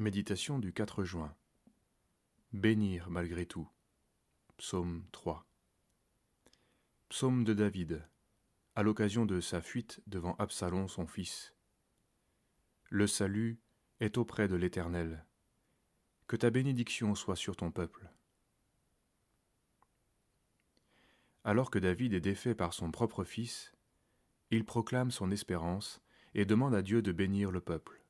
Méditation du 4 juin. Bénir malgré tout. Psaume 3. Psaume de David, à l'occasion de sa fuite devant Absalom son fils. Le salut est auprès de l'Éternel. Que ta bénédiction soit sur ton peuple. Alors que David est défait par son propre fils, il proclame son espérance et demande à Dieu de bénir le peuple.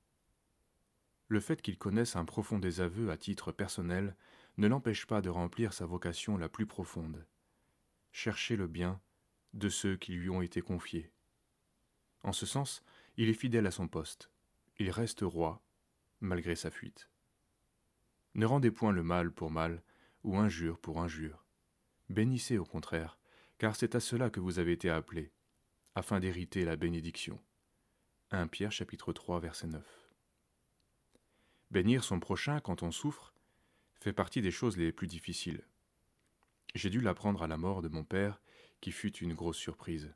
Le fait qu'il connaisse un profond désaveu à titre personnel ne l'empêche pas de remplir sa vocation la plus profonde, chercher le bien de ceux qui lui ont été confiés. En ce sens, il est fidèle à son poste, il reste roi, malgré sa fuite. Ne rendez point le mal pour mal, ou injure pour injure. Bénissez au contraire, car c'est à cela que vous avez été appelés, afin d'hériter la bénédiction. 1 Pierre chapitre 3 verset 9. Bénir son prochain quand on souffre fait partie des choses les plus difficiles. J'ai dû l'apprendre à la mort de mon père, qui fut une grosse surprise.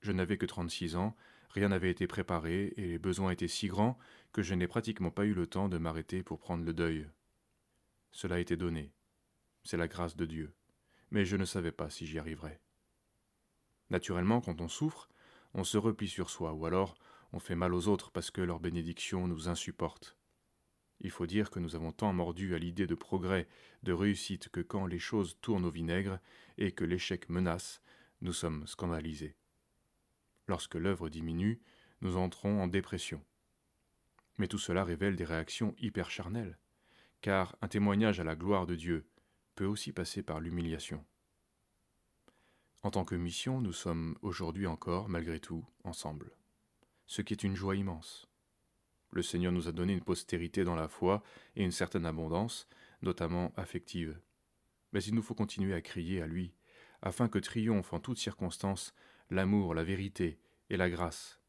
Je n'avais que 36 ans, rien n'avait été préparé, et les besoins étaient si grands que je n'ai pratiquement pas eu le temps de m'arrêter pour prendre le deuil. Cela été donné. C'est la grâce de Dieu. Mais je ne savais pas si j'y arriverais. Naturellement, quand on souffre, on se replie sur soi, ou alors on fait mal aux autres parce que leur bénédiction nous insupporte. Il faut dire que nous avons tant mordu à l'idée de progrès, de réussite, que quand les choses tournent au vinaigre et que l'échec menace, nous sommes scandalisés. Lorsque l'œuvre diminue, nous entrons en dépression. Mais tout cela révèle des réactions hyper charnelles, car un témoignage à la gloire de Dieu peut aussi passer par l'humiliation. En tant que mission, nous sommes aujourd'hui encore, malgré tout, ensemble, ce qui est une joie immense. Le Seigneur nous a donné une postérité dans la foi et une certaine abondance, notamment affective. Mais il nous faut continuer à crier à lui, afin que triomphe en toutes circonstances l'amour, la vérité et la grâce.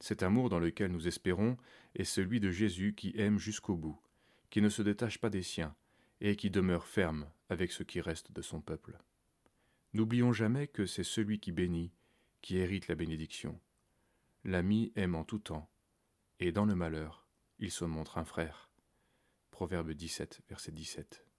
Cet amour dans lequel nous espérons est celui de Jésus qui aime jusqu'au bout, qui ne se détache pas des siens, et qui demeure ferme avec ce qui reste de son peuple. N'oublions jamais que c'est celui qui bénit, qui hérite la bénédiction. L'ami aime en tout temps, et dans le malheur, il se montre un frère. Proverbe 17, verset 17.